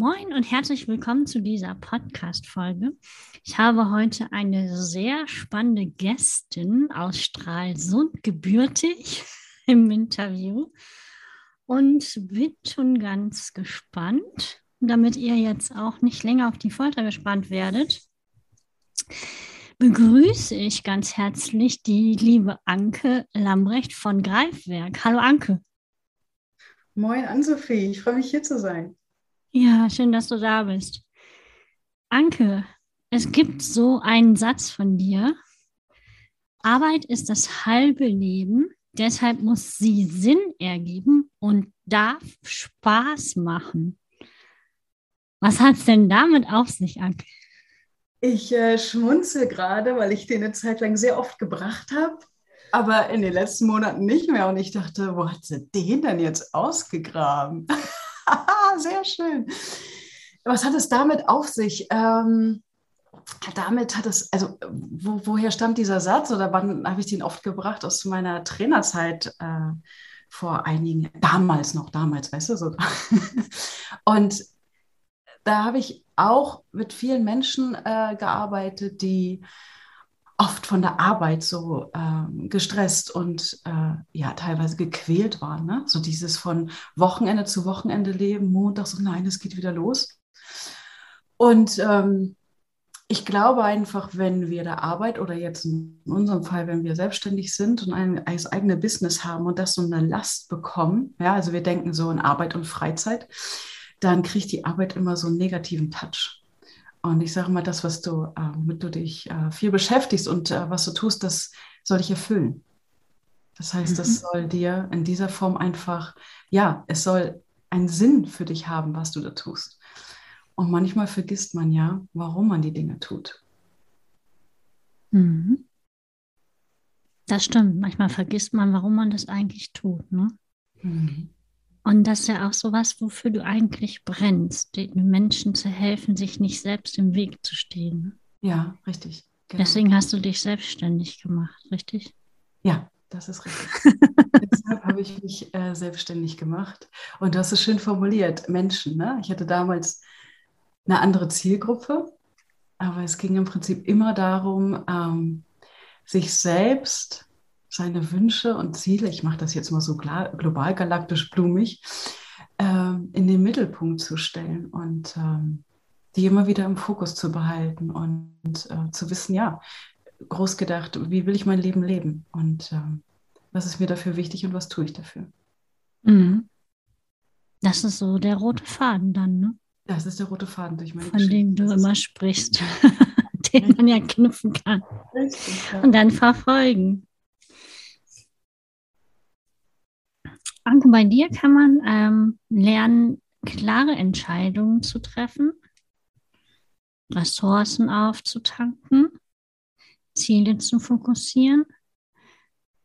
Moin und herzlich willkommen zu dieser Podcast-Folge. Ich habe heute eine sehr spannende Gästin aus Stralsund gebürtig im Interview und bin schon ganz gespannt, damit ihr jetzt auch nicht länger auf die Folter gespannt werdet begrüße ich ganz herzlich die liebe Anke Lambrecht von Greifwerk. Hallo Anke. Moin Ann-Sophie, ich freue mich hier zu sein. Ja, schön, dass du da bist. Anke, es gibt so einen Satz von dir. Arbeit ist das halbe Leben, deshalb muss sie Sinn ergeben und darf Spaß machen. Was hat es denn damit auf sich, Anke? Ich äh, schmunzel gerade, weil ich den eine Zeit lang sehr oft gebracht habe, aber in den letzten Monaten nicht mehr. Und ich dachte, wo hat sie den denn jetzt ausgegraben? sehr schön. Was hat es damit auf sich? Ähm, damit hat es, also wo, woher stammt dieser Satz oder wann habe ich den oft gebracht? Aus meiner Trainerzeit äh, vor einigen, damals noch, damals, weißt du, so. Und da habe ich auch mit vielen Menschen äh, gearbeitet, die oft von der Arbeit so äh, gestresst und äh, ja teilweise gequält waren. Ne? So dieses von Wochenende zu Wochenende leben, Montag so, nein, es geht wieder los. Und ähm, ich glaube einfach, wenn wir da Arbeit oder jetzt in unserem Fall, wenn wir selbstständig sind und ein, ein eigenes Business haben und das so eine Last bekommen, ja, also wir denken so in Arbeit und Freizeit, dann kriegt die Arbeit immer so einen negativen Touch. Und ich sage mal, das, was du, äh, womit du dich äh, viel beschäftigst und äh, was du tust, das soll dich erfüllen. Das heißt, das mhm. soll dir in dieser Form einfach, ja, es soll einen Sinn für dich haben, was du da tust. Und manchmal vergisst man ja, warum man die Dinge tut. Mhm. Das stimmt. Manchmal vergisst man, warum man das eigentlich tut. Ne? Mhm. Und das ist ja auch so was, wofür du eigentlich brennst, den Menschen zu helfen, sich nicht selbst im Weg zu stehen. Ja, richtig. Genau. Deswegen hast du dich selbstständig gemacht, richtig? Ja, das ist richtig. Deshalb habe ich mich äh, selbstständig gemacht. Und du hast es schön formuliert, Menschen. Ne? Ich hatte damals eine andere Zielgruppe, aber es ging im Prinzip immer darum, ähm, sich selbst seine Wünsche und Ziele, ich mache das jetzt mal so global galaktisch blumig, ähm, in den Mittelpunkt zu stellen und ähm, die immer wieder im Fokus zu behalten und äh, zu wissen, ja, groß gedacht, wie will ich mein Leben leben und ähm, was ist mir dafür wichtig und was tue ich dafür. Mhm. Das ist so der rote Faden dann, ne? Das ist der rote Faden durch meine Von dem du immer sprichst, den man ja knüpfen kann. Richtig, ja. Und dann verfolgen. Anke, bei dir kann man ähm, lernen, klare Entscheidungen zu treffen, Ressourcen aufzutanken, Ziele zu fokussieren,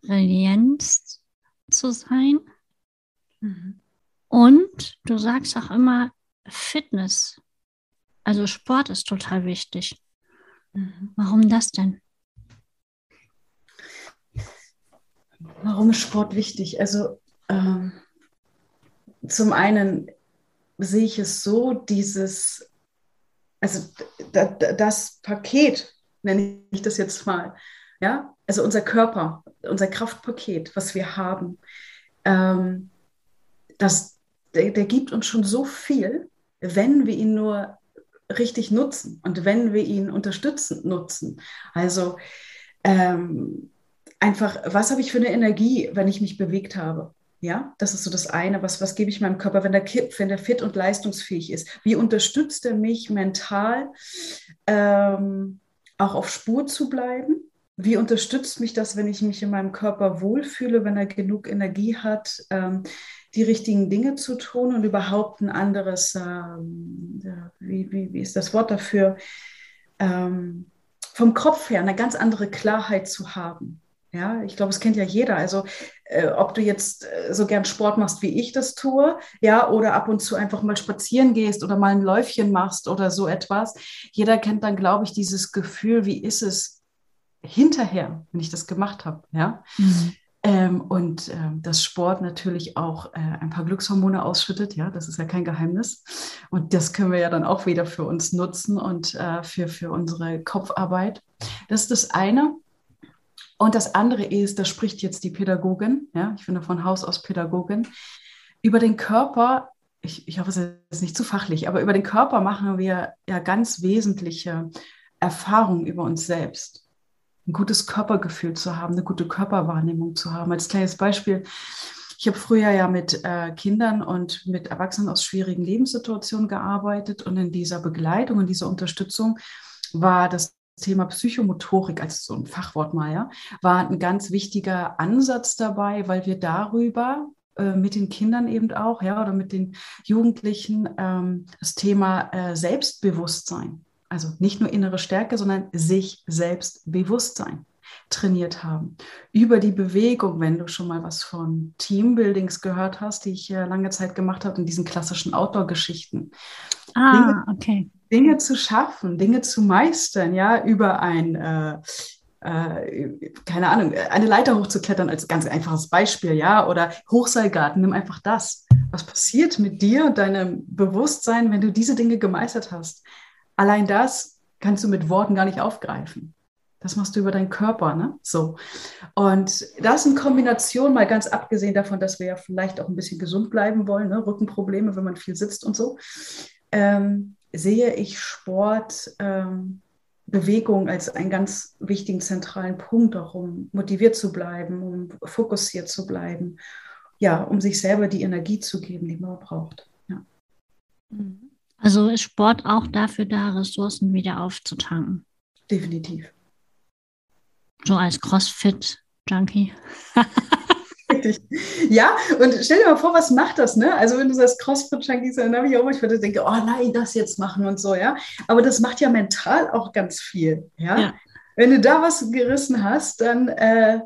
Resilienz zu sein. Mhm. Und du sagst auch immer Fitness. Also Sport ist total wichtig. Mhm. Warum das denn? Warum ist Sport wichtig? Also ähm, zum einen sehe ich es so, dieses, also das Paket, nenne ich das jetzt mal, ja, also unser Körper, unser Kraftpaket, was wir haben, ähm, das, der, der gibt uns schon so viel, wenn wir ihn nur richtig nutzen und wenn wir ihn unterstützend nutzen. Also ähm, einfach, was habe ich für eine Energie, wenn ich mich bewegt habe? Ja, das ist so das eine. Was, was gebe ich meinem Körper, wenn der, wenn der fit und leistungsfähig ist? Wie unterstützt er mich mental, ähm, auch auf Spur zu bleiben? Wie unterstützt mich das, wenn ich mich in meinem Körper wohlfühle, wenn er genug Energie hat, ähm, die richtigen Dinge zu tun und überhaupt ein anderes, ähm, wie, wie, wie ist das Wort dafür, ähm, vom Kopf her eine ganz andere Klarheit zu haben? Ja, ich glaube, es kennt ja jeder. Also, äh, ob du jetzt äh, so gern Sport machst, wie ich das tue, ja, oder ab und zu einfach mal spazieren gehst oder mal ein Läufchen machst oder so etwas. Jeder kennt dann, glaube ich, dieses Gefühl, wie ist es hinterher, wenn ich das gemacht habe, ja. Mhm. Ähm, und äh, dass Sport natürlich auch äh, ein paar Glückshormone ausschüttet, ja, das ist ja kein Geheimnis. Und das können wir ja dann auch wieder für uns nutzen und äh, für, für unsere Kopfarbeit. Das ist das eine. Und das andere ist, da spricht jetzt die Pädagogin, ja, ich bin von Haus aus Pädagogin, über den Körper, ich, ich hoffe, es ist nicht zu fachlich, aber über den Körper machen wir ja ganz wesentliche Erfahrungen über uns selbst ein gutes Körpergefühl zu haben, eine gute Körperwahrnehmung zu haben. Als kleines Beispiel, ich habe früher ja mit äh, Kindern und mit Erwachsenen aus schwierigen Lebenssituationen gearbeitet und in dieser Begleitung, in dieser Unterstützung war das Thema Psychomotorik, als so ein Fachwort mal, ja, war ein ganz wichtiger Ansatz dabei, weil wir darüber äh, mit den Kindern eben auch, ja, oder mit den Jugendlichen ähm, das Thema äh, Selbstbewusstsein also nicht nur innere Stärke, sondern sich selbst Bewusstsein trainiert haben. Über die Bewegung, wenn du schon mal was von Teambuildings gehört hast, die ich äh, lange Zeit gemacht habe, in diesen klassischen Outdoor-Geschichten. Ah, okay. Dinge zu schaffen, Dinge zu meistern, ja, über ein, äh, äh, keine Ahnung, eine Leiter hochzuklettern als ganz einfaches Beispiel, ja, oder Hochseilgarten, nimm einfach das. Was passiert mit dir und deinem Bewusstsein, wenn du diese Dinge gemeistert hast? allein das kannst du mit Worten gar nicht aufgreifen. Das machst du über deinen Körper, ne? So. Und das in Kombination, mal ganz abgesehen davon, dass wir ja vielleicht auch ein bisschen gesund bleiben wollen, ne? Rückenprobleme, wenn man viel sitzt und so, ähm, sehe ich Sport, ähm, Bewegung als einen ganz wichtigen zentralen Punkt, auch um motiviert zu bleiben, um fokussiert zu bleiben, ja, um sich selber die Energie zu geben, die man braucht. Ja. Mhm. Also ist Sport auch dafür da, Ressourcen wieder aufzutanken? Definitiv. So als CrossFit-Junkie. ja, und stell dir mal vor, was macht das, ne? Also wenn du sagst CrossFit-Junkies, dann habe ich auch manchmal denke, oh nein, das jetzt machen und so, ja. Aber das macht ja mental auch ganz viel, ja. ja. Wenn du da was gerissen hast, dann, äh,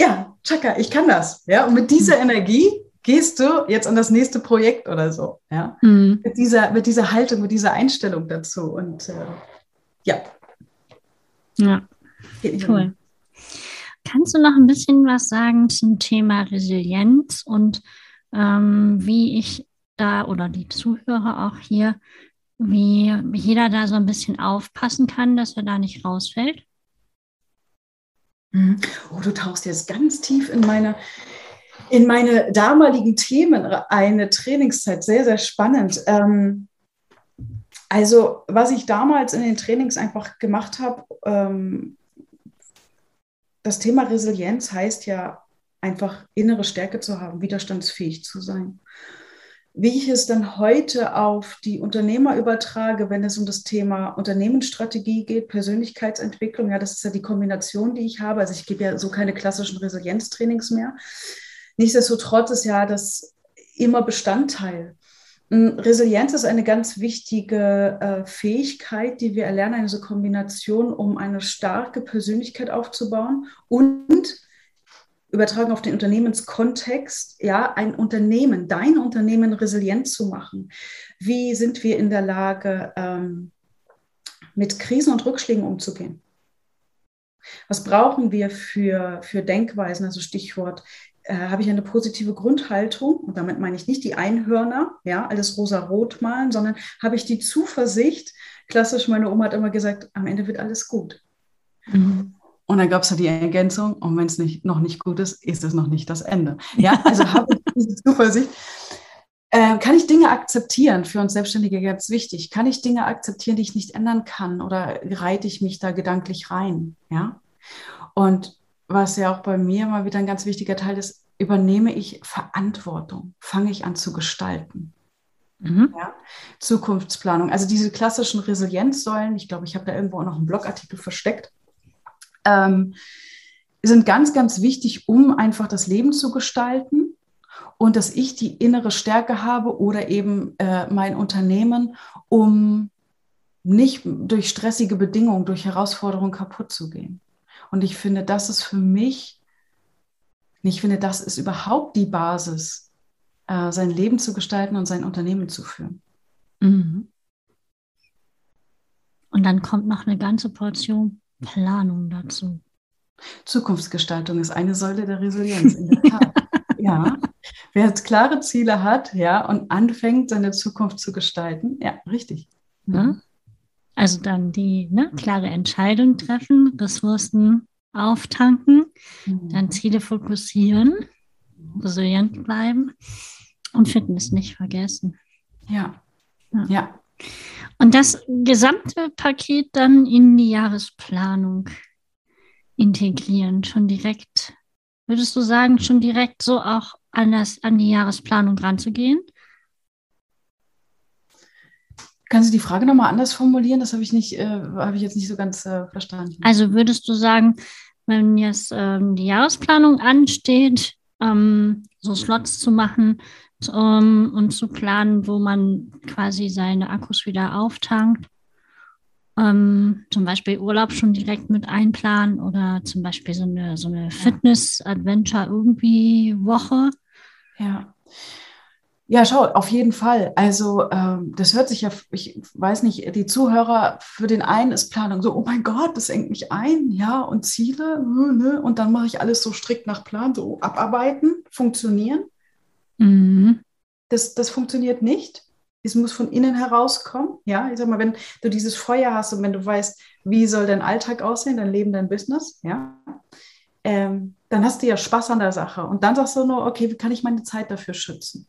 ja, tschakka, ich kann das, ja. Und mit dieser hm. Energie gehst du jetzt an das nächste Projekt oder so. Ja? Mhm. Mit, dieser, mit dieser Haltung, mit dieser Einstellung dazu. Und äh, ja. Ja, cool. Kannst du noch ein bisschen was sagen zum Thema Resilienz und ähm, wie ich da oder die Zuhörer auch hier, wie jeder da so ein bisschen aufpassen kann, dass er da nicht rausfällt? Mhm. Oh, du tauchst jetzt ganz tief in meine, in meine damaligen Themen eine Trainingszeit. Sehr, sehr spannend. Ähm, also, was ich damals in den Trainings einfach gemacht habe, ähm, das Thema Resilienz heißt ja einfach innere Stärke zu haben, widerstandsfähig zu sein. Wie ich es dann heute auf die Unternehmer übertrage, wenn es um das Thema Unternehmensstrategie geht, Persönlichkeitsentwicklung, ja, das ist ja die Kombination, die ich habe. Also ich gebe ja so keine klassischen Resilienztrainings mehr, Nichtsdestotrotz ist ja das immer Bestandteil. Hm, Resilienz ist eine ganz wichtige äh, Fähigkeit, die wir erlernen, eine Kombination, um eine starke Persönlichkeit aufzubauen und übertragen auf den Unternehmenskontext, ja, ein Unternehmen, dein Unternehmen resilient zu machen. Wie sind wir in der Lage, ähm, mit Krisen und Rückschlägen umzugehen? Was brauchen wir für, für Denkweisen? Also Stichwort äh, habe ich eine positive Grundhaltung, und damit meine ich nicht die Einhörner, ja, alles rosa-rot malen, sondern habe ich die Zuversicht, klassisch, meine Oma hat immer gesagt, am Ende wird alles gut. Mhm. Und dann gab es ja die Ergänzung, und wenn es nicht, noch nicht gut ist, ist es noch nicht das Ende. Ja, also habe ich diese Zuversicht. Äh, kann ich Dinge akzeptieren? Für uns Selbstständige ganz wichtig. Kann ich Dinge akzeptieren, die ich nicht ändern kann? Oder reite ich mich da gedanklich rein? Ja. Und was ja auch bei mir mal wieder ein ganz wichtiger Teil ist, übernehme ich Verantwortung, fange ich an zu gestalten. Mhm. Ja? Zukunftsplanung, also diese klassischen Resilienzsäulen, ich glaube, ich habe da irgendwo auch noch einen Blogartikel versteckt, ähm, sind ganz, ganz wichtig, um einfach das Leben zu gestalten und dass ich die innere Stärke habe oder eben äh, mein Unternehmen, um nicht durch stressige Bedingungen, durch Herausforderungen kaputt zu gehen. Und ich finde, das ist für mich, ich finde, das ist überhaupt die Basis, äh, sein Leben zu gestalten und sein Unternehmen zu führen. Mhm. Und dann kommt noch eine ganze Portion Planung dazu. Zukunftsgestaltung ist eine Säule der Resilienz, in der Tat. ja. Wer jetzt klare Ziele hat, ja, und anfängt, seine Zukunft zu gestalten, ja, richtig. Ne? Also dann die ne, klare Entscheidung treffen, Ressourcen auftanken, mhm. dann Ziele fokussieren, resilient bleiben und Fitness nicht vergessen. Ja. ja. ja. Und das gesamte Paket dann in die Jahresplanung integrieren, schon direkt, würdest du sagen, schon direkt so auch an, das, an die Jahresplanung ranzugehen? Kannst du die Frage nochmal anders formulieren? Das habe ich nicht, äh, habe ich jetzt nicht so ganz äh, verstanden. Also würdest du sagen, wenn jetzt ähm, die Jahresplanung ansteht, ähm, so Slots zu machen um, und zu planen, wo man quasi seine Akkus wieder auftankt, ähm, zum Beispiel Urlaub schon direkt mit einplanen oder zum Beispiel so eine, so eine Fitness-Adventure irgendwie Woche. Ja. Ja, schau, auf jeden Fall. Also ähm, das hört sich ja, ich weiß nicht, die Zuhörer, für den einen ist Planung so, oh mein Gott, das engt mich ein, ja, und Ziele, ne, ne und dann mache ich alles so strikt nach Plan, so abarbeiten, funktionieren. Mhm. Das, das funktioniert nicht. Es muss von innen herauskommen. Ja, ich sag mal, wenn du dieses Feuer hast und wenn du weißt, wie soll dein Alltag aussehen, dein Leben, dein Business, ja, ähm, dann hast du ja Spaß an der Sache. Und dann sagst du nur, okay, wie kann ich meine Zeit dafür schützen?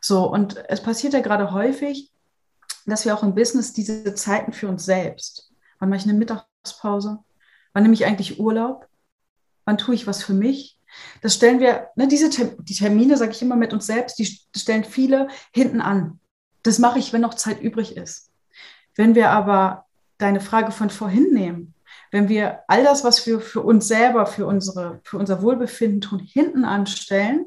So, und es passiert ja gerade häufig, dass wir auch im Business diese Zeiten für uns selbst. Wann mache ich eine Mittagspause? Wann nehme ich eigentlich Urlaub? Wann tue ich was für mich? Das stellen wir, ne, diese die Termine, sage ich immer mit uns selbst, die stellen viele hinten an. Das mache ich, wenn noch Zeit übrig ist. Wenn wir aber deine Frage von vorhin nehmen, wenn wir all das, was wir für uns selber, für, unsere, für unser Wohlbefinden tun, hinten anstellen,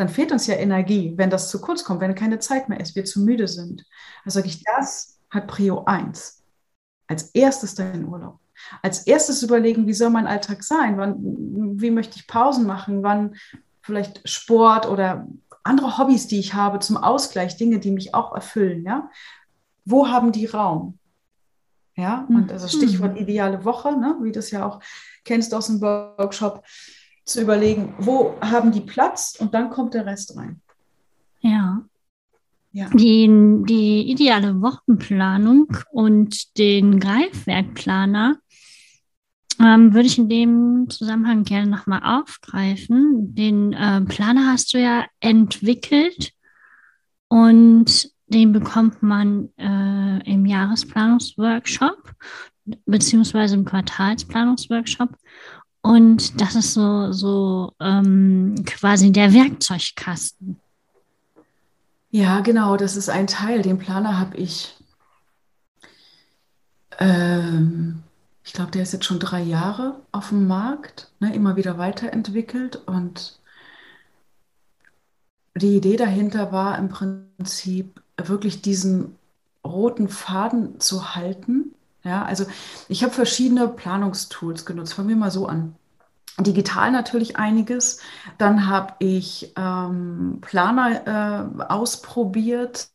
dann fehlt uns ja Energie, wenn das zu kurz kommt, wenn keine Zeit mehr ist, wir zu müde sind. Also sage ich, das hat Prio 1. Als erstes dein Urlaub. Als erstes überlegen, wie soll mein Alltag sein? Wann, wie möchte ich Pausen machen? Wann vielleicht Sport oder andere Hobbys, die ich habe zum Ausgleich, Dinge, die mich auch erfüllen, ja? Wo haben die Raum? Ja, und also Stichwort ideale Woche, ne? wie du es ja auch kennst aus dem Workshop, zu überlegen, wo haben die Platz und dann kommt der Rest rein. Ja. ja. Die, die ideale Wochenplanung und den Greifwerkplaner ähm, würde ich in dem Zusammenhang gerne nochmal aufgreifen. Den äh, Planer hast du ja entwickelt und den bekommt man äh, im Jahresplanungsworkshop beziehungsweise im Quartalsplanungsworkshop. Und das ist so, so ähm, quasi der Werkzeugkasten. Ja, genau, das ist ein Teil. Den Planer habe ich ähm, ich glaube, der ist jetzt schon drei Jahre auf dem Markt, ne, immer wieder weiterentwickelt. Und die Idee dahinter war im Prinzip wirklich diesen roten Faden zu halten. Ja, also ich habe verschiedene Planungstools genutzt. Fangen wir mal so an. Digital natürlich einiges. Dann habe ich ähm, Planer äh, ausprobiert,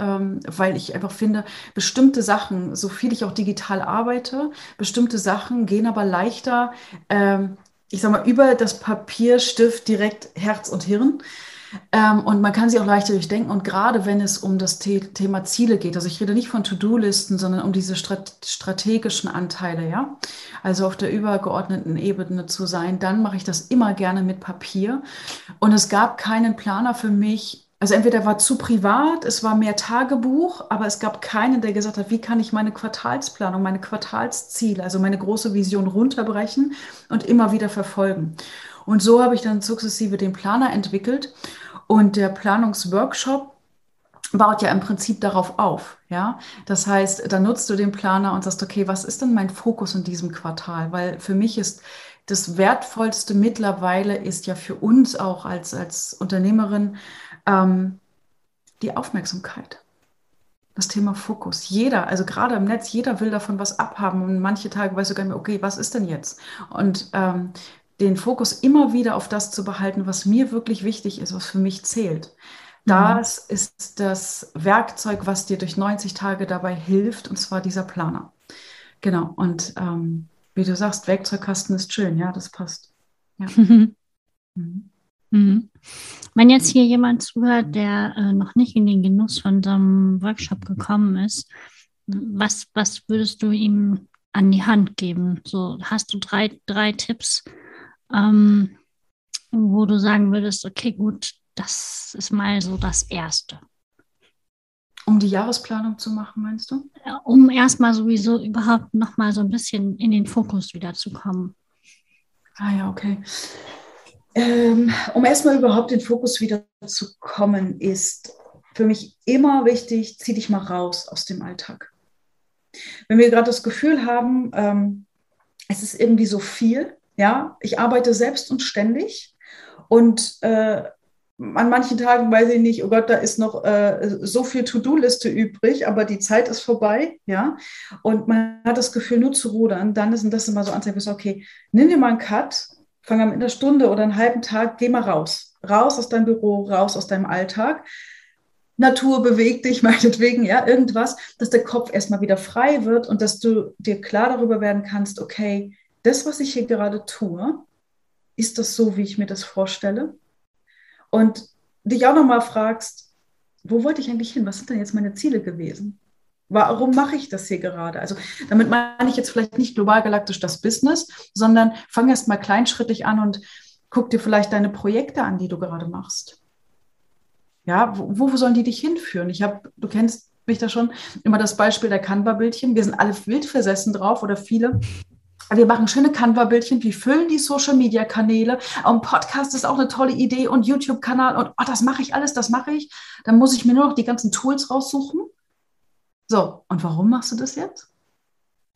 ähm, weil ich einfach finde, bestimmte Sachen, so viel ich auch digital arbeite, bestimmte Sachen gehen aber leichter, ähm, ich sag mal, über das Papier, Stift direkt Herz und Hirn. Ähm, und man kann sie auch leichter durchdenken. Und gerade wenn es um das The Thema Ziele geht, also ich rede nicht von To-Do-Listen, sondern um diese Strat strategischen Anteile, ja, also auf der übergeordneten Ebene zu sein, dann mache ich das immer gerne mit Papier. Und es gab keinen Planer für mich, also entweder war zu privat, es war mehr Tagebuch, aber es gab keinen, der gesagt hat, wie kann ich meine Quartalsplanung, meine Quartalsziele, also meine große Vision runterbrechen und immer wieder verfolgen. Und so habe ich dann sukzessive den Planer entwickelt und der Planungsworkshop baut ja im Prinzip darauf auf, ja. Das heißt, dann nutzt du den Planer und sagst, okay, was ist denn mein Fokus in diesem Quartal? Weil für mich ist das Wertvollste mittlerweile ist ja für uns auch als, als Unternehmerin ähm, die Aufmerksamkeit. Das Thema Fokus. Jeder, also gerade im Netz, jeder will davon was abhaben und manche Tage weißt du gar nicht mehr, okay, was ist denn jetzt? Und ähm, den Fokus immer wieder auf das zu behalten, was mir wirklich wichtig ist, was für mich zählt. Das mhm. ist das Werkzeug, was dir durch 90 Tage dabei hilft, und zwar dieser Planer. Genau. Und ähm, wie du sagst, Werkzeugkasten ist schön, ja, das passt. Ja. mhm. Mhm. Wenn jetzt hier jemand zuhört, der äh, noch nicht in den Genuss von so einem Workshop gekommen ist, was, was würdest du ihm an die Hand geben? So hast du drei, drei Tipps, ähm, wo du sagen würdest, okay, gut, das ist mal so das Erste. Um die Jahresplanung zu machen, meinst du? Um erstmal sowieso überhaupt nochmal so ein bisschen in den Fokus wieder zu kommen. Ah ja, okay. Ähm, um erstmal überhaupt in den Fokus wieder zu kommen, ist für mich immer wichtig, zieh dich mal raus aus dem Alltag. Wenn wir gerade das Gefühl haben, ähm, es ist irgendwie so viel, ja, ich arbeite selbst und ständig und äh, an manchen Tagen weiß ich nicht, oh Gott, da ist noch äh, so viel To-Do-Liste übrig, aber die Zeit ist vorbei, ja. Und man hat das Gefühl, nur zu rudern, dann ist das immer so Anzeichen, okay, nimm dir mal einen Cut, fang an mit einer Stunde oder einen halben Tag, geh mal raus. Raus aus deinem Büro, raus aus deinem Alltag. Natur bewegt dich, meinetwegen, ja, irgendwas, dass der Kopf erstmal wieder frei wird und dass du dir klar darüber werden kannst, okay, das, was ich hier gerade tue, ist das so, wie ich mir das vorstelle? Und dich auch nochmal fragst, wo wollte ich eigentlich hin? Was sind denn jetzt meine Ziele gewesen? Warum mache ich das hier gerade? Also damit meine ich jetzt vielleicht nicht global galaktisch das Business, sondern fang erst mal kleinschrittig an und guck dir vielleicht deine Projekte an, die du gerade machst. Ja, wo, wo sollen die dich hinführen? Ich habe, du kennst mich da schon, immer das Beispiel der Canva-Bildchen. Wir sind alle wild versessen drauf oder viele. Wir machen schöne Canva-Bildchen, wir füllen die Social-Media-Kanäle. Ein Podcast ist auch eine tolle Idee und YouTube-Kanal und oh, das mache ich alles, das mache ich. Dann muss ich mir nur noch die ganzen Tools raussuchen. So, und warum machst du das jetzt?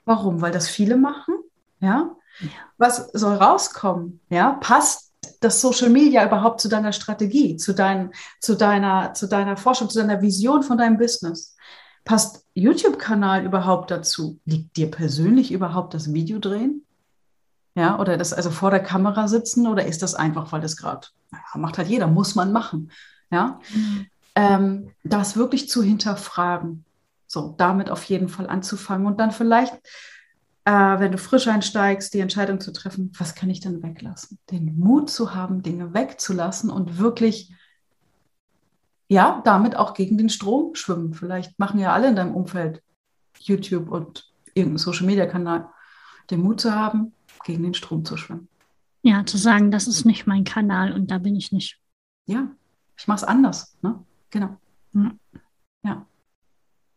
Warum? Weil das viele machen? Ja. ja. Was soll rauskommen? Ja, passt das Social Media überhaupt zu deiner Strategie, zu, dein, zu, deiner, zu deiner Forschung, zu deiner Vision von deinem Business? Passt YouTube-Kanal überhaupt dazu? Liegt dir persönlich überhaupt das Video drehen? Ja, oder das also vor der Kamera sitzen oder ist das einfach, weil das gerade, macht halt jeder, muss man machen. Ja, mhm. ähm, das wirklich zu hinterfragen. So, damit auf jeden Fall anzufangen und dann vielleicht, äh, wenn du frisch einsteigst, die Entscheidung zu treffen, was kann ich denn weglassen? Den Mut zu haben, Dinge wegzulassen und wirklich ja, damit auch gegen den Strom schwimmen. Vielleicht machen ja alle in deinem Umfeld YouTube und irgendeinen Social-Media-Kanal, den Mut zu haben, gegen den Strom zu schwimmen. Ja, zu sagen, das ist nicht mein Kanal und da bin ich nicht. Ja, ich mache es anders. Ne? Genau. Ja. ja.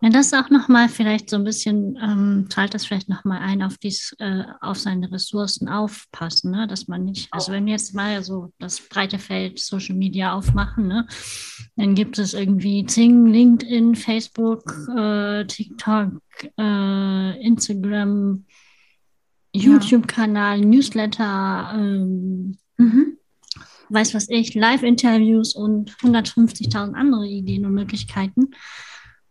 Ja, das auch nochmal vielleicht so ein bisschen, ähm, zahlt das vielleicht nochmal ein auf dies, äh, auf seine Ressourcen aufpassen, ne? dass man nicht, also wenn wir jetzt mal so das breite Feld Social Media aufmachen, ne? dann gibt es irgendwie Zing, LinkedIn, Facebook, äh, TikTok, äh, Instagram, YouTube-Kanal, Newsletter, ähm, mhm. weiß was ich, Live-Interviews und 150.000 andere Ideen und Möglichkeiten.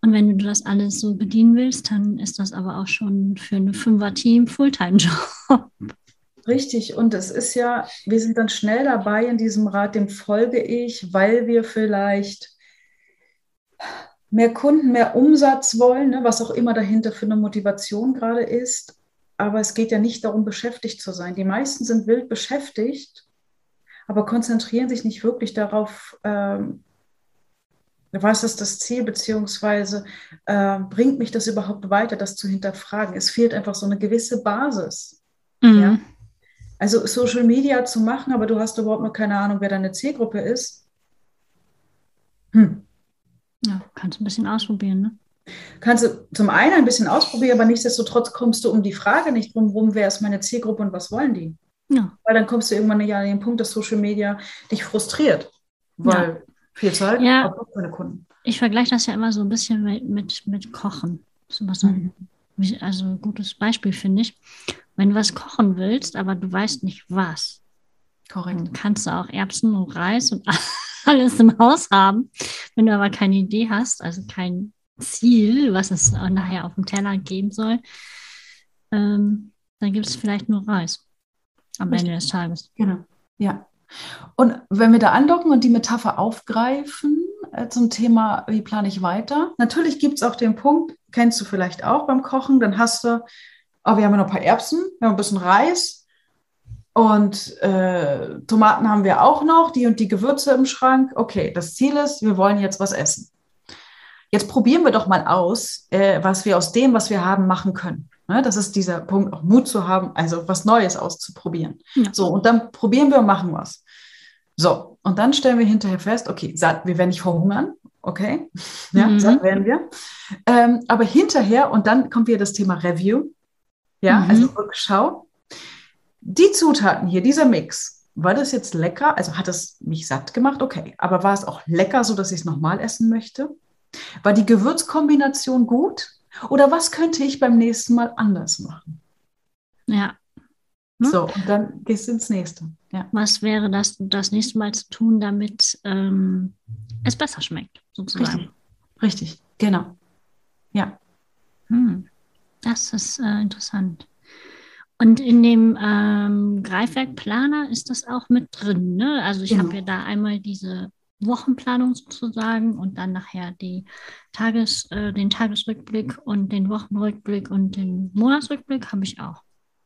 Und wenn du das alles so bedienen willst, dann ist das aber auch schon für eine Fünfer-Team Fulltime-Job. Richtig, und es ist ja, wir sind dann schnell dabei in diesem Rat, dem folge ich, weil wir vielleicht mehr Kunden, mehr Umsatz wollen, ne, was auch immer dahinter für eine Motivation gerade ist. Aber es geht ja nicht darum, beschäftigt zu sein. Die meisten sind wild beschäftigt, aber konzentrieren sich nicht wirklich darauf, ähm, was ist das Ziel, beziehungsweise äh, bringt mich das überhaupt weiter, das zu hinterfragen? Es fehlt einfach so eine gewisse Basis. Mhm. Ja? Also Social Media zu machen, aber du hast überhaupt noch keine Ahnung, wer deine Zielgruppe ist. Hm. Ja, kannst ein bisschen ausprobieren, ne? Kannst du zum einen ein bisschen ausprobieren, aber nichtsdestotrotz kommst du um die Frage nicht drum rum, wer ist meine Zielgruppe und was wollen die? Ja. Weil dann kommst du irgendwann ja an den Punkt, dass Social Media dich frustriert. Weil ja. Viel Zeit, ja, aber keine Kunden. Ich vergleiche das ja immer so ein bisschen mit, mit, mit Kochen. Das ist immer so ein, mhm. also ein gutes Beispiel, finde ich. Wenn du was kochen willst, aber du weißt nicht was, Korrekt. dann kannst du auch Erbsen und Reis und alles im Haus haben. Wenn du aber keine Idee hast, also kein Ziel, was es nachher auf dem Teller geben soll, ähm, dann gibt es vielleicht nur Reis am Richtig. Ende des Tages. Genau, ja. Und wenn wir da andocken und die Metapher aufgreifen äh, zum Thema, wie plane ich weiter? Natürlich gibt es auch den Punkt, kennst du vielleicht auch beim Kochen, dann hast du Aber wir haben ja noch ein paar Erbsen, wir haben ein bisschen Reis und äh, Tomaten haben wir auch noch, die und die Gewürze im Schrank. Okay, das Ziel ist, wir wollen jetzt was essen. Jetzt probieren wir doch mal aus, äh, was wir aus dem, was wir haben, machen können. Ne, das ist dieser Punkt, auch Mut zu haben, also was Neues auszuprobieren. Ja. So, und dann probieren wir und machen was. So, und dann stellen wir hinterher fest, okay, wir werden nicht verhungern, okay, ja, mhm. satt werden wir. Ähm, aber hinterher, und dann kommt wieder das Thema Review, ja, mhm. also Rückschau. Die Zutaten hier, dieser Mix, war das jetzt lecker? Also hat es mich satt gemacht? Okay. Aber war es auch lecker, so dass ich es nochmal essen möchte? War die Gewürzkombination gut? Oder was könnte ich beim nächsten Mal anders machen? Ja. Hm? So, und dann gehst du ins nächste. Ja. Was wäre das, das nächste Mal zu tun, damit ähm, es besser schmeckt, sozusagen? Richtig, Richtig. genau. Ja. Hm. Das ist äh, interessant. Und in dem ähm, Greifwerkplaner ist das auch mit drin. Ne? Also ich genau. habe ja da einmal diese Wochenplanung sozusagen und dann nachher die Tages, äh, den Tagesrückblick und den Wochenrückblick und den Monatsrückblick habe ich auch.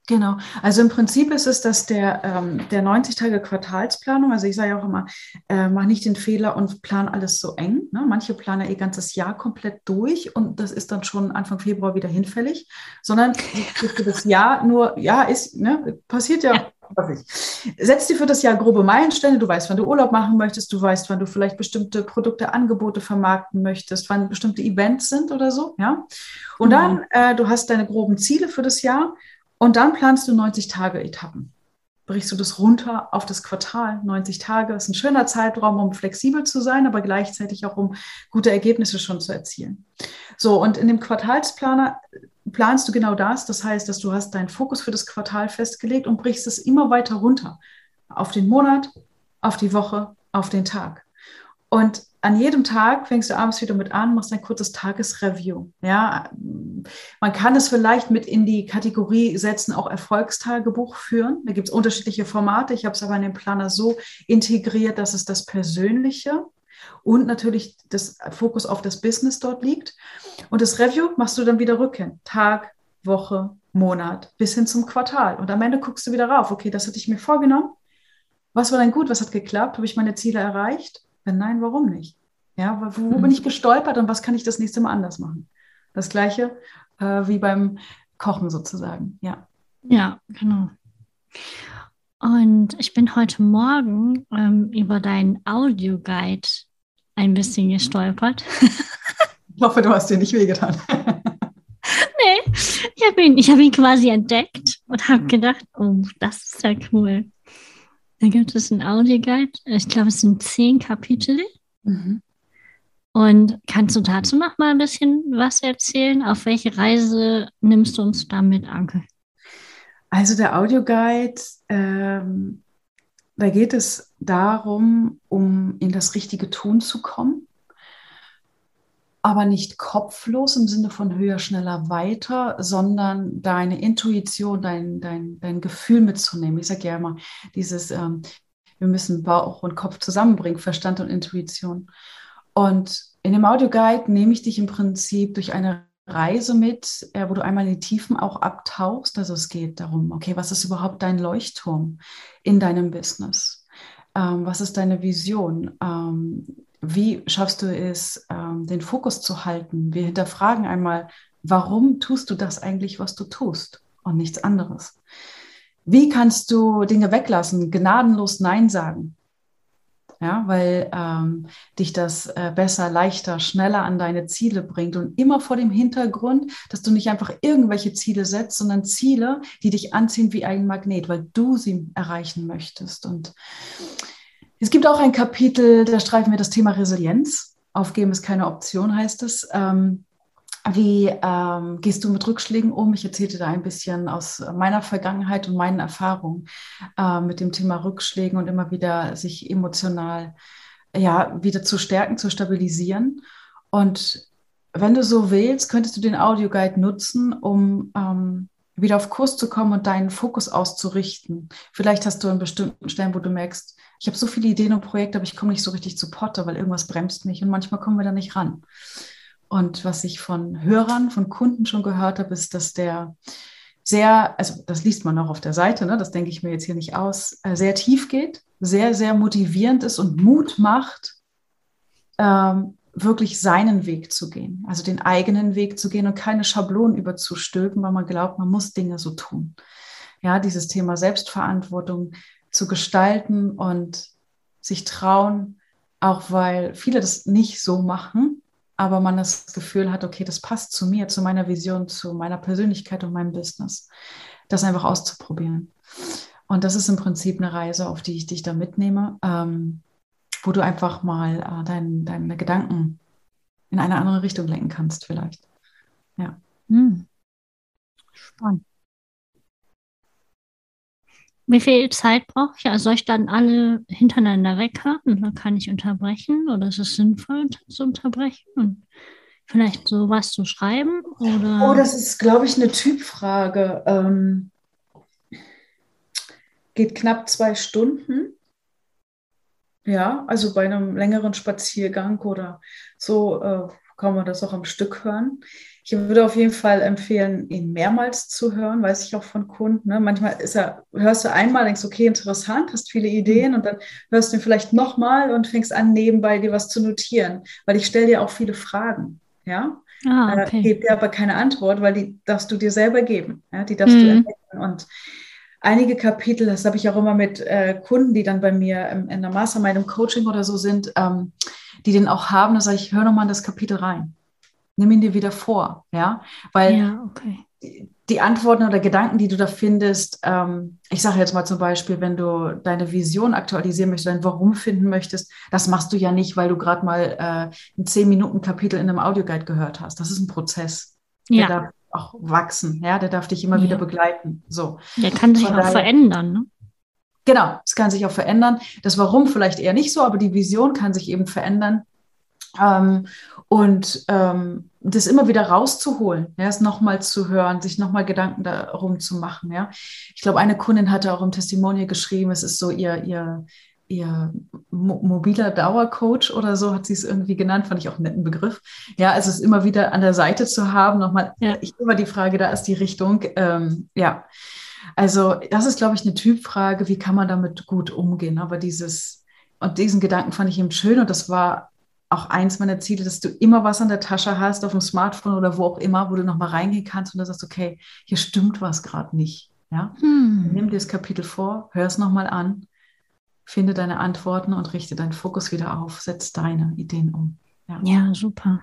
Genau. Also im Prinzip ist es, dass der, ähm, der 90-Tage-Quartalsplanung, also ich sage ja auch immer, äh, mach nicht den Fehler und plan alles so eng. Ne? Manche planen ihr ganzes Jahr komplett durch und das ist dann schon Anfang Februar wieder hinfällig, sondern für das Jahr nur, ja, ist, ne, passiert ja. ja. Was ich. Setz dir für das Jahr grobe Meilensteine. Du weißt, wann du Urlaub machen möchtest. Du weißt, wann du vielleicht bestimmte Produkte, Angebote vermarkten möchtest, wann bestimmte Events sind oder so. Ja. Und mhm. dann, äh, du hast deine groben Ziele für das Jahr und dann planst du 90 Tage Etappen. Brichst du das runter auf das Quartal. 90 Tage ist ein schöner Zeitraum, um flexibel zu sein, aber gleichzeitig auch um gute Ergebnisse schon zu erzielen. So, und in dem Quartalsplaner planst du genau das. Das heißt, dass du hast deinen Fokus für das Quartal festgelegt und brichst es immer weiter runter. Auf den Monat, auf die Woche, auf den Tag. Und an jedem Tag fängst du abends wieder mit an, machst ein kurzes Tagesreview. Ja, man kann es vielleicht mit in die Kategorie setzen, auch Erfolgstagebuch führen. Da gibt es unterschiedliche Formate. Ich habe es aber in den Planer so integriert, dass es das Persönliche und natürlich das Fokus auf das Business dort liegt. Und das Review machst du dann wieder rückhin. Tag, Woche, Monat bis hin zum Quartal. Und am Ende guckst du wieder rauf. Okay, das hatte ich mir vorgenommen. Was war denn gut? Was hat geklappt? Habe ich meine Ziele erreicht? Wenn nein, warum nicht? Ja, wo, wo mhm. bin ich gestolpert und was kann ich das nächste Mal anders machen? Das gleiche äh, wie beim Kochen sozusagen, ja. Ja, genau. Und ich bin heute Morgen ähm, über deinen Audioguide ein bisschen gestolpert. ich hoffe, du hast dir nicht wehgetan. nee, ich habe ihn, hab ihn quasi entdeckt und habe gedacht, oh, das ist ja cool. Da gibt es einen Audioguide. Ich glaube, es sind zehn Kapitel. Mhm. Und kannst du dazu noch mal ein bisschen was erzählen? Auf welche Reise nimmst du uns damit, Anke? Also der Audioguide, ähm, da geht es darum, um in das richtige Tun zu kommen aber nicht kopflos im Sinne von höher, schneller, weiter, sondern deine Intuition, dein, dein, dein Gefühl mitzunehmen. Ich sage ja immer, dieses, ähm, wir müssen Bauch und Kopf zusammenbringen, Verstand und Intuition. Und in dem Audioguide nehme ich dich im Prinzip durch eine Reise mit, äh, wo du einmal in die Tiefen auch abtauchst. Also es geht darum, okay, was ist überhaupt dein Leuchtturm in deinem Business? Ähm, was ist deine Vision? Ähm, wie schaffst du es, ähm, den Fokus zu halten? Wir hinterfragen einmal, warum tust du das eigentlich, was du tust und nichts anderes? Wie kannst du Dinge weglassen, gnadenlos Nein sagen? Ja, weil ähm, dich das äh, besser, leichter, schneller an deine Ziele bringt und immer vor dem Hintergrund, dass du nicht einfach irgendwelche Ziele setzt, sondern Ziele, die dich anziehen wie ein Magnet, weil du sie erreichen möchtest. Und es gibt auch ein Kapitel, da streifen wir das Thema Resilienz. Aufgeben ist keine Option, heißt es. Ähm, wie ähm, gehst du mit Rückschlägen um? Ich erzählte da ein bisschen aus meiner Vergangenheit und meinen Erfahrungen äh, mit dem Thema Rückschlägen und immer wieder sich emotional ja, wieder zu stärken, zu stabilisieren. Und wenn du so willst, könntest du den Audioguide nutzen, um ähm, wieder auf Kurs zu kommen und deinen Fokus auszurichten. Vielleicht hast du an bestimmten Stellen, wo du merkst, ich habe so viele Ideen und Projekte, aber ich komme nicht so richtig zu Potte, weil irgendwas bremst mich und manchmal kommen wir da nicht ran. Und was ich von Hörern, von Kunden schon gehört habe, ist, dass der sehr, also das liest man auch auf der Seite, ne, das denke ich mir jetzt hier nicht aus, äh, sehr tief geht, sehr, sehr motivierend ist und Mut macht, ähm, wirklich seinen Weg zu gehen, also den eigenen Weg zu gehen und keine Schablonen überzustülpen, weil man glaubt, man muss Dinge so tun. Ja, dieses Thema Selbstverantwortung zu gestalten und sich trauen, auch weil viele das nicht so machen, aber man das Gefühl hat, okay, das passt zu mir, zu meiner Vision, zu meiner Persönlichkeit und meinem Business, das einfach auszuprobieren. Und das ist im Prinzip eine Reise, auf die ich dich da mitnehme, ähm, wo du einfach mal äh, dein, deine Gedanken in eine andere Richtung lenken kannst, vielleicht. Ja. Hm. Spannend. Wie viel Zeit brauche ich? Also soll ich dann alle hintereinander weghören oder kann ich unterbrechen oder ist es sinnvoll zu unterbrechen und vielleicht so was zu schreiben? Oder? Oh, das ist, glaube ich, eine Typfrage. Ähm, geht knapp zwei Stunden. Ja, also bei einem längeren Spaziergang oder so äh, kann man das auch am Stück hören. Ich würde auf jeden Fall empfehlen, ihn mehrmals zu hören, weiß ich auch von Kunden. Ne? Manchmal ist er, hörst du einmal, denkst, okay, interessant, hast viele Ideen und dann hörst du ihn vielleicht nochmal und fängst an, nebenbei dir was zu notieren, weil ich stelle dir auch viele Fragen. Ja, ah, äh, okay. äh, gebe dir aber keine Antwort, weil die darfst du dir selber geben. Ja? Die darfst mhm. du entdecken. Und einige Kapitel, das habe ich auch immer mit äh, Kunden, die dann bei mir im, in der Mastermind im Coaching oder so sind, ähm, die den auch haben, da sage ich, hör nochmal in das Kapitel rein nimm ihn dir wieder vor, ja, weil ja, okay. die Antworten oder Gedanken, die du da findest, ähm, ich sage jetzt mal zum Beispiel, wenn du deine Vision aktualisieren möchtest, dein Warum finden möchtest, das machst du ja nicht, weil du gerade mal äh, ein zehn Minuten Kapitel in einem Audioguide gehört hast. Das ist ein Prozess. Der ja. darf auch wachsen, ja, der darf dich immer ja. wieder begleiten. So. Der kann sich auch verändern, ne? Genau, es kann sich auch verändern. Das Warum vielleicht eher nicht so, aber die Vision kann sich eben verändern. Ähm, und ähm, das immer wieder rauszuholen, ja, es nochmal zu hören, sich nochmal Gedanken darum zu machen. Ja. Ich glaube, eine Kundin hatte auch im Testimonial geschrieben, es ist so ihr, ihr, ihr mobiler Dauercoach oder so, hat sie es irgendwie genannt, fand ich auch einen netten Begriff. Ja, also es immer wieder an der Seite zu haben, nochmal, ja. ich immer die Frage, da ist die Richtung. Ähm, ja, also das ist, glaube ich, eine Typfrage, wie kann man damit gut umgehen? Aber dieses, und diesen Gedanken fand ich eben schön und das war auch eins meiner Ziele, dass du immer was an der Tasche hast, auf dem Smartphone oder wo auch immer, wo du nochmal reingehen kannst und du sagst, okay, hier stimmt was gerade nicht. Ja? Hm. Nimm dir das Kapitel vor, hör es nochmal an, finde deine Antworten und richte deinen Fokus wieder auf, setz deine Ideen um. Ja, ja super.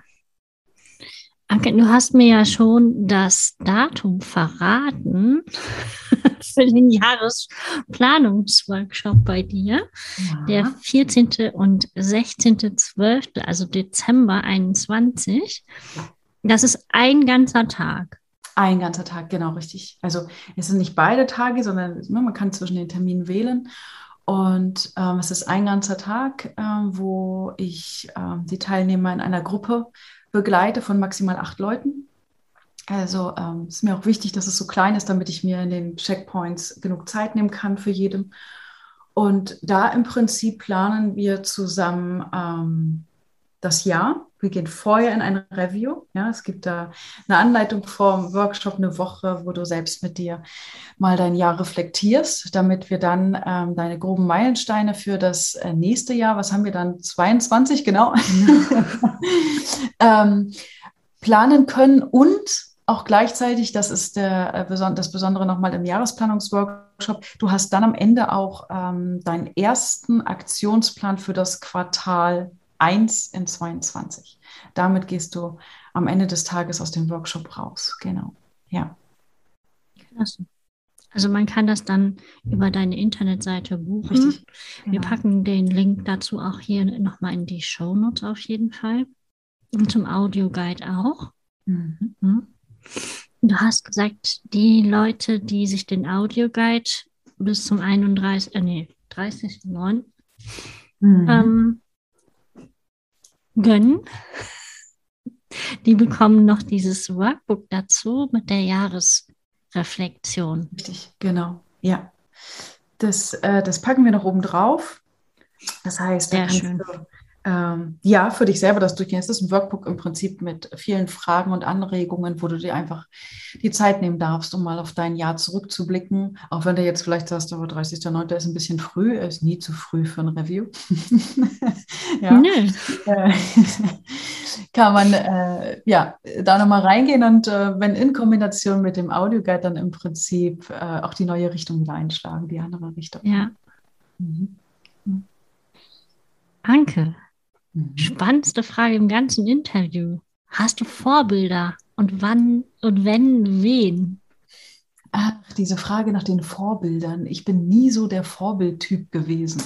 Anke, du hast mir ja schon das Datum verraten für den Jahresplanungsworkshop bei dir. Ja. Der 14. und 16.12., also Dezember 21. Das ist ein ganzer Tag. Ein ganzer Tag, genau richtig. Also es sind nicht beide Tage, sondern ne, man kann zwischen den Terminen wählen. Und ähm, es ist ein ganzer Tag, äh, wo ich äh, die Teilnehmer in einer Gruppe begleite von maximal acht Leuten. Also ähm, ist mir auch wichtig, dass es so klein ist, damit ich mir in den Checkpoints genug Zeit nehmen kann für jedem. Und da im Prinzip planen wir zusammen ähm, das Jahr. Wir gehen vorher in ein Review. Ja, es gibt da eine Anleitung vom Workshop, eine Woche, wo du selbst mit dir mal dein Jahr reflektierst, damit wir dann ähm, deine groben Meilensteine für das äh, nächste Jahr, was haben wir dann, 22 genau, ähm, planen können und auch gleichzeitig, das ist der, äh, das Besondere nochmal im Jahresplanungsworkshop, du hast dann am Ende auch ähm, deinen ersten Aktionsplan für das Quartal 1 in 22. Damit gehst du am Ende des Tages aus dem Workshop raus. Genau. Ja. Klasse. Also man kann das dann über deine Internetseite buchen. Richtig, genau. Wir packen den Link dazu auch hier nochmal in die Show Notes auf jeden Fall. Und zum Audioguide auch. Mhm. mhm. Du hast gesagt, die Leute, die sich den Audioguide bis zum 31, äh, nee, 30.09. Mhm. Ähm, gönnen. Die bekommen noch dieses Workbook dazu mit der Jahresreflexion. Richtig, genau. Ja. Das, äh, das packen wir noch oben drauf. Das heißt, da kannst schön. du ähm, ja, für dich selber das durchgehen. Es ist ein Workbook im Prinzip mit vielen Fragen und Anregungen, wo du dir einfach die Zeit nehmen darfst, um mal auf dein Jahr zurückzublicken. Auch wenn du jetzt vielleicht sagst, aber 30.09. ist ein bisschen früh, ist nie zu früh für ein Review. ja. Nee. Äh, kann man äh, ja da nochmal reingehen und äh, wenn in Kombination mit dem Audioguide dann im Prinzip äh, auch die neue Richtung wieder einschlagen, die andere Richtung. Ja. Mhm. Anke, Mhm. Spannendste Frage im ganzen Interview. Hast du Vorbilder und wann und wenn, wen? Ach, diese Frage nach den Vorbildern. Ich bin nie so der Vorbildtyp gewesen.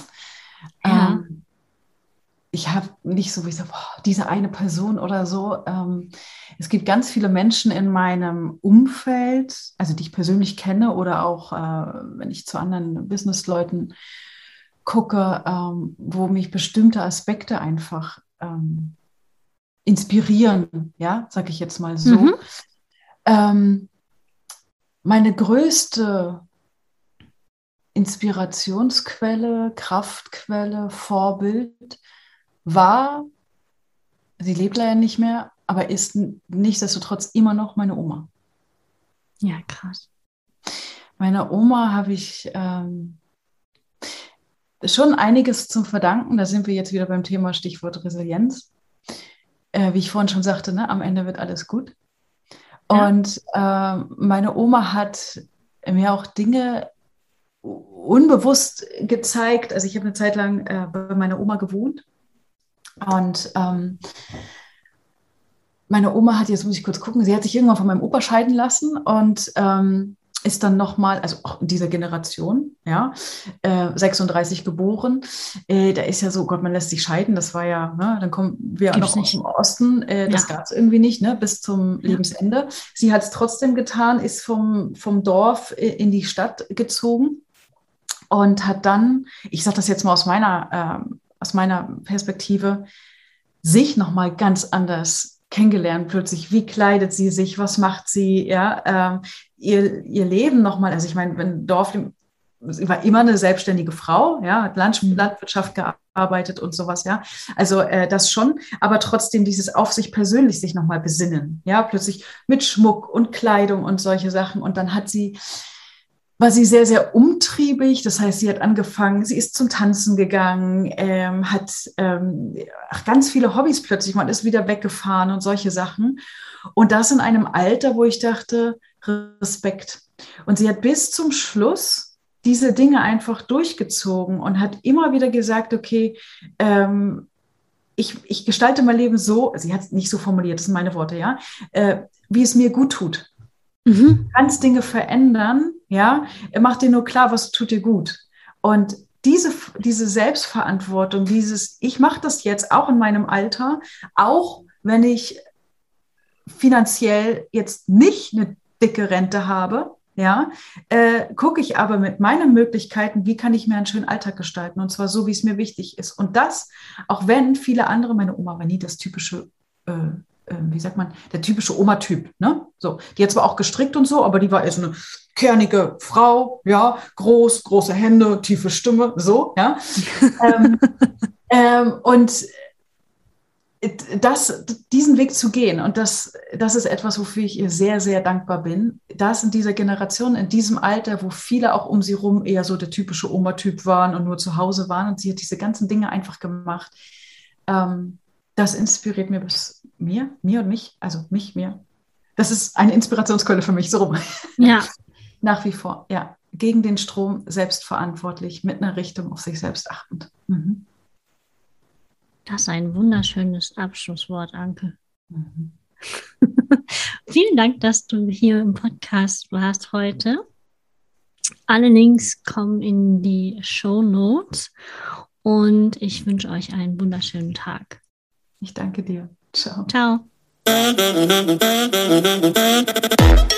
Ja. Ähm, ich habe nicht so, wie ich sage, boah, diese eine Person oder so. Ähm, es gibt ganz viele Menschen in meinem Umfeld, also die ich persönlich kenne oder auch, äh, wenn ich zu anderen Businessleuten gucke, ähm, wo mich bestimmte Aspekte einfach ähm, inspirieren, ja, sage ich jetzt mal so. Mhm. Ähm, meine größte Inspirationsquelle, Kraftquelle, Vorbild war, sie lebt leider nicht mehr, aber ist nichtsdestotrotz immer noch meine Oma. Ja, krass. Meiner Oma habe ich ähm, schon einiges zum Verdanken. Da sind wir jetzt wieder beim Thema Stichwort Resilienz. Äh, wie ich vorhin schon sagte, ne, am Ende wird alles gut. Ja. Und äh, meine Oma hat mir auch Dinge unbewusst gezeigt. Also ich habe eine Zeit lang äh, bei meiner Oma gewohnt. Und ähm, meine Oma hat, jetzt muss ich kurz gucken, sie hat sich irgendwann von meinem Opa scheiden lassen und ähm, ist dann nochmal, also auch in dieser Generation, ja, äh, 36 geboren, äh, da ist ja so, Gott, man lässt sich scheiden, das war ja, ne, dann kommen wir Gibt's noch nicht. aus dem Osten, äh, das ja. gab es irgendwie nicht, ne, bis zum ja. Lebensende. Sie hat es trotzdem getan, ist vom, vom Dorf äh, in die Stadt gezogen und hat dann, ich sage das jetzt mal aus meiner, äh, aus meiner Perspektive, sich nochmal ganz anders kennengelernt plötzlich, wie kleidet sie sich, was macht sie, ja, ähm, ihr, ihr Leben nochmal, also ich meine, wenn Dorf, sie war immer eine selbstständige Frau, ja, hat mhm. Landwirtschaft gearbeitet und sowas, ja, also äh, das schon, aber trotzdem dieses auf sich persönlich sich nochmal besinnen, ja, plötzlich mit Schmuck und Kleidung und solche Sachen und dann hat sie war sie sehr, sehr umtriebig. Das heißt, sie hat angefangen, sie ist zum Tanzen gegangen, ähm, hat ähm, ganz viele Hobbys plötzlich. Man ist wieder weggefahren und solche Sachen. Und das in einem Alter, wo ich dachte, Respekt. Und sie hat bis zum Schluss diese Dinge einfach durchgezogen und hat immer wieder gesagt, okay, ähm, ich, ich gestalte mein Leben so, sie hat es nicht so formuliert, das sind meine Worte, ja, äh, wie es mir gut tut. Mhm. Du kannst Dinge verändern, ja, mach dir nur klar, was tut dir gut. Und diese, diese Selbstverantwortung, dieses, ich mache das jetzt auch in meinem Alter, auch wenn ich finanziell jetzt nicht eine dicke Rente habe, ja, äh, gucke ich aber mit meinen Möglichkeiten, wie kann ich mir einen schönen Alltag gestalten und zwar so, wie es mir wichtig ist. Und das, auch wenn viele andere, meine Oma war nie das typische äh, ähm, wie sagt man, der typische Oma-Typ. Ne? So, die hat zwar auch gestrickt und so, aber die war eher so eine kernige Frau, ja, groß, große Hände, tiefe Stimme, so, ja. ähm, ähm, und das, diesen Weg zu gehen, und das, das ist etwas, wofür ich ihr sehr, sehr dankbar bin, das in dieser Generation, in diesem Alter, wo viele auch um sie rum eher so der typische Oma-Typ waren und nur zu Hause waren, und sie hat diese ganzen Dinge einfach gemacht. Ähm, das inspiriert mir bis mir, mir und mich, also mich, mir. Das ist eine Inspirationsquelle für mich, so rum. Ja. Nach wie vor, ja. Gegen den Strom selbstverantwortlich, mit einer Richtung auf sich selbst achtend. Mhm. Das ist ein wunderschönes Abschlusswort, Anke. Mhm. Vielen Dank, dass du hier im Podcast warst heute. Alle Links kommen in die Show Notes und ich wünsche euch einen wunderschönen Tag. Ich danke dir. Ciao. Ciao.